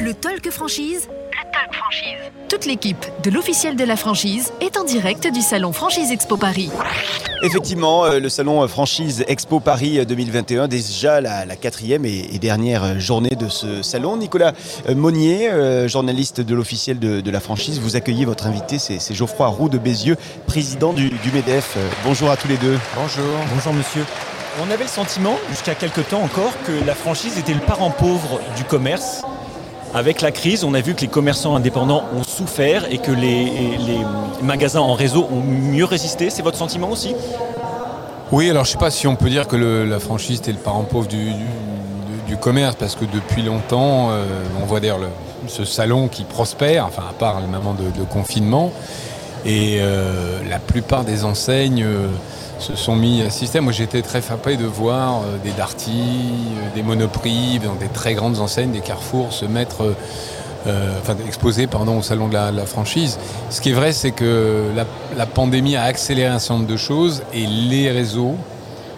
Le Talk Franchise. Le Talk Franchise. Toute l'équipe de l'officiel de la franchise est en direct du salon Franchise Expo Paris. Effectivement, euh, le salon Franchise Expo Paris 2021, déjà la, la quatrième et, et dernière journée de ce salon. Nicolas euh, Monnier, euh, journaliste de l'officiel de, de la franchise, vous accueillez votre invité, c'est c'est Geoffroy Roux de Bézieux, président du, du MEDEF. Euh, Bonjour à tous les deux. Bonjour. Bonjour monsieur. On avait le sentiment, jusqu'à quelque temps encore, que la franchise était le parent pauvre du commerce. Avec la crise, on a vu que les commerçants indépendants ont souffert et que les, magasins en réseau ont mieux résisté. C'est votre sentiment aussi? Oui, alors je sais pas si on peut dire que la franchise était le parent pauvre du, commerce, parce que depuis longtemps, euh, on voit d'ailleurs le- ce salon qui prospère, enfin à part le moment de, de confinement, et euh, la plupart des enseignes euh, se sont mis à système. Moi j'étais très frappé de voir euh, des Darty, euh, des Monoprix, dans des très grandes enseignes, des Carrefour se mettre... euh, euh, enfin exposés pardon, au salon de la, la franchise. Ce qui est vrai, c'est que la, la pandémie a accéléré un certain nombre de choses et les réseaux,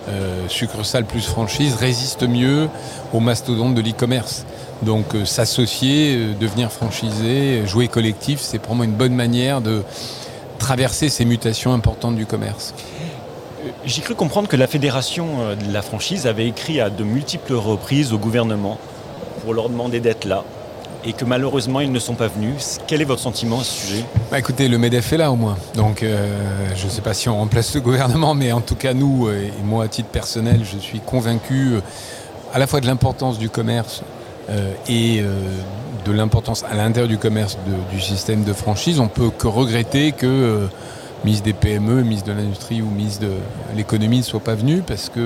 euh, succursales plus franchise, résistent mieux aux mastodontes de l'e-commerce. Donc euh, s'associer, euh, devenir franchisé, jouer collectif, c'est pour moi une bonne manière de traverser ces mutations importantes du commerce. J'ai cru comprendre que la fédération euh, de la franchise avait écrit à de multiples reprises au gouvernement pour leur demander d'être là et que malheureusement ils ne sont pas venus. Quel est votre sentiment à ce sujet? Bah, écoutez, le MEDEF est là au moins. Donc euh, je ne sais pas si on remplace le gouvernement, mais en tout cas nous, euh, et moi à titre personnel, je suis convaincu à la fois de l'importance du commerce et de l'importance à l'intérieur du commerce du système de franchise. On peut que regretter que mise des PME, mise de l'industrie ou mise de l'économie ne soit pas venue parce qu'il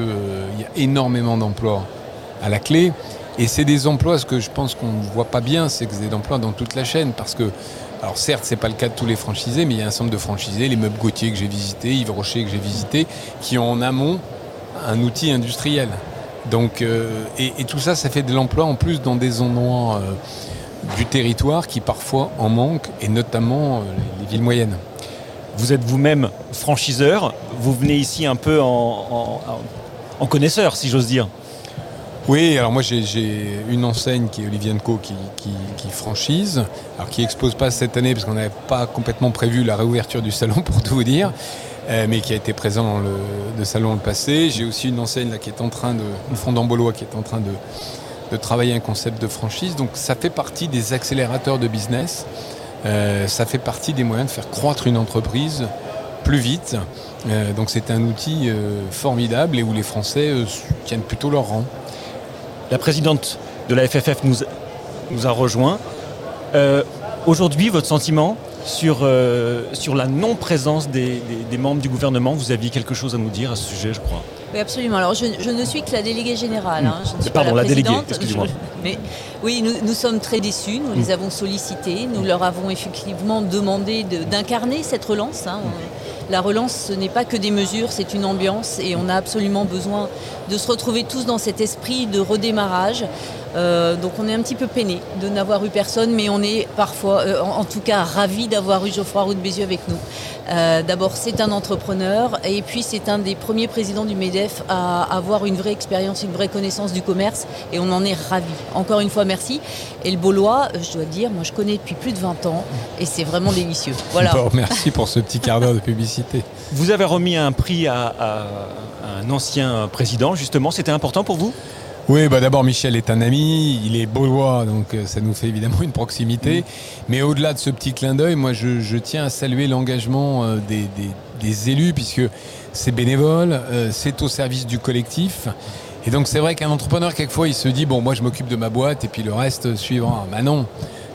y a énormément d'emplois à la clé. Et c'est des emplois, ce que je pense qu'on ne voit pas bien, c'est que c'est des emplois dans toute la chaîne. Parce que, alors certes, c'est pas le cas de tous les franchisés, mais il y a un nombre de franchisés, les meubles Gauthier que j'ai visités, Yves Rocher que j'ai visité, qui ont en amont un outil industriel. Donc, euh, et, tout ça, ça fait de l'emploi en plus dans des endroits euh, du territoire qui parfois en manquent, et notamment euh, les villes moyennes. Vous êtes vous-même franchiseur, vous venez ici un peu en, connaisseur, si j'ose dire. Oui, alors moi j'ai- une enseigne qui est Olivier Co qui, franchise, alors qui expose pas cette année parce qu'on n'avait pas complètement prévu la réouverture du salon pour tout vous dire, euh, mais qui a été présent dans le, le salon le passé. J'ai aussi une enseigne là qui est en train de, une fondant qui est en train de, de travailler un concept de franchise. Donc ça fait partie des accélérateurs de business, Euh, ça fait partie des moyens de faire croître une entreprise plus vite. Euh, donc c'est un outil euh, formidable et où les Français tiennent plutôt leur rang. La présidente de la FFF nous, nous a rejoint. Aujourd'hui, votre sentiment sur, sur la non-présence des- des membres du gouvernement, vous aviez quelque chose à nous dire à ce sujet, je crois? Oui, absolument. Alors, je, je ne suis que la déléguée générale. hein. Je ne suis Pardon, pas la, la déléguée, excusez-moi. Mais oui, nous, nous sommes très déçus. Nous les avons sollicités. Nous leur avons effectivement demandé de- d'incarner cette relance. hein. La relance, ce n'est pas que des mesures, c'est une ambiance et on a absolument besoin de se retrouver tous dans cet esprit de redémarrage. Euh, donc on est un petit peu peiné de n'avoir eu personne, mais on est parfois, euh, en, en tout cas, ravis d'avoir eu Geoffroy Roux de Bézieux avec nous. Euh, D'abord, c'est un entrepreneur et puis c'est un des premiers présidents du MEDEF à avoir une vraie expérience, une vraie connaissance du commerce et on en est ravis. Encore une fois, merci. Et le Beaulois, je dois dire, moi je connais depuis plus de 20 ans et c'est vraiment délicieux. Voilà. Bon, merci pour ce petit quart d'heure de publicité. Vous avez remis un prix à, à- à un ancien président, justement. C'était important pour vous? Oui, bah d'abord Michel est un ami, il est beaulois, donc euh, ça nous fait évidemment une proximité. Mais au-delà de ce petit clin d'œil, moi je, je tiens à saluer l'engagement euh, des, des- des élus, puisque c'est bénévole, euh, c'est au service du collectif. Et donc c'est vrai qu'un entrepreneur, quelquefois, il se dit, bon, moi je m'occupe de ma boîte et puis le reste suivra. Bah non,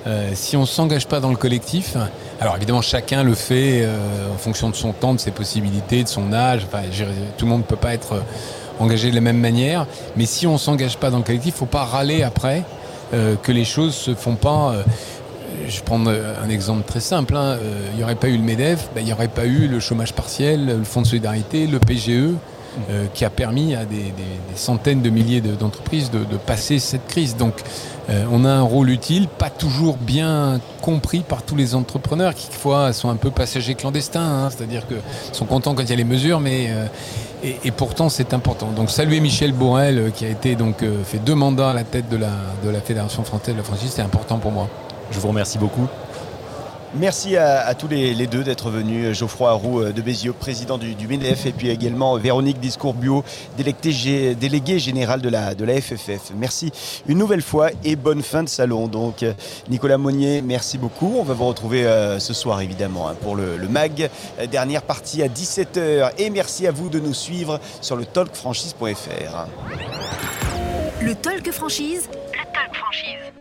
Euh, si on ne s'engage pas dans le collectif, alors évidemment chacun le fait euh, en fonction de son temps, de ses possibilités, de son âge, enfin, tout le monde ne peut pas être... euh, engagé de la même manière. Mais si on s'engage pas dans le collectif, faut pas râler après euh, que les choses se font pas. euh, je prends euh, un exemple très simple. hein, Il n'y aurait pas eu le MEDEF, ben, il n'y aurait pas eu le chômage partiel, le Fonds de solidarité, le PGE, euh, qui a permis à des, centaines de milliers de- d'entreprises de, passer cette crise. Donc euh, on a un rôle utile, pas toujours bien compris par tous les entrepreneurs qui, quelquefois, sont un peu passagers clandestins. hein, C'est-à-dire qu'ils sont contents quand il y a les mesures, mais euh, Et, pourtant, c'est important. Donc, saluer Michel Bourrel, qui a été donc fait deux mandats à la tête de la, de la Fédération française c'est important pour moi. Je vous remercie beaucoup. Merci à, tous les, deux d'être venus. Geoffroy Roux euh, de Bézieux, président du, du, et puis également Véronique Discours-Bio, déléguée, générale de la, FFF. Merci une nouvelle fois et bonne fin de salon. Donc, Nicolas Monnier, merci beaucoup. On va vous retrouver euh, ce soir, évidemment, hein, pour le, MAG. Euh, dernière partie à 17h. Et merci à vous de nous suivre sur le talkfranchise.fr. Le Talk Franchise.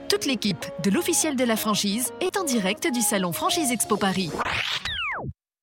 Toute l'équipe de l'officiel de la franchise est en direct du salon Franchise Expo Paris.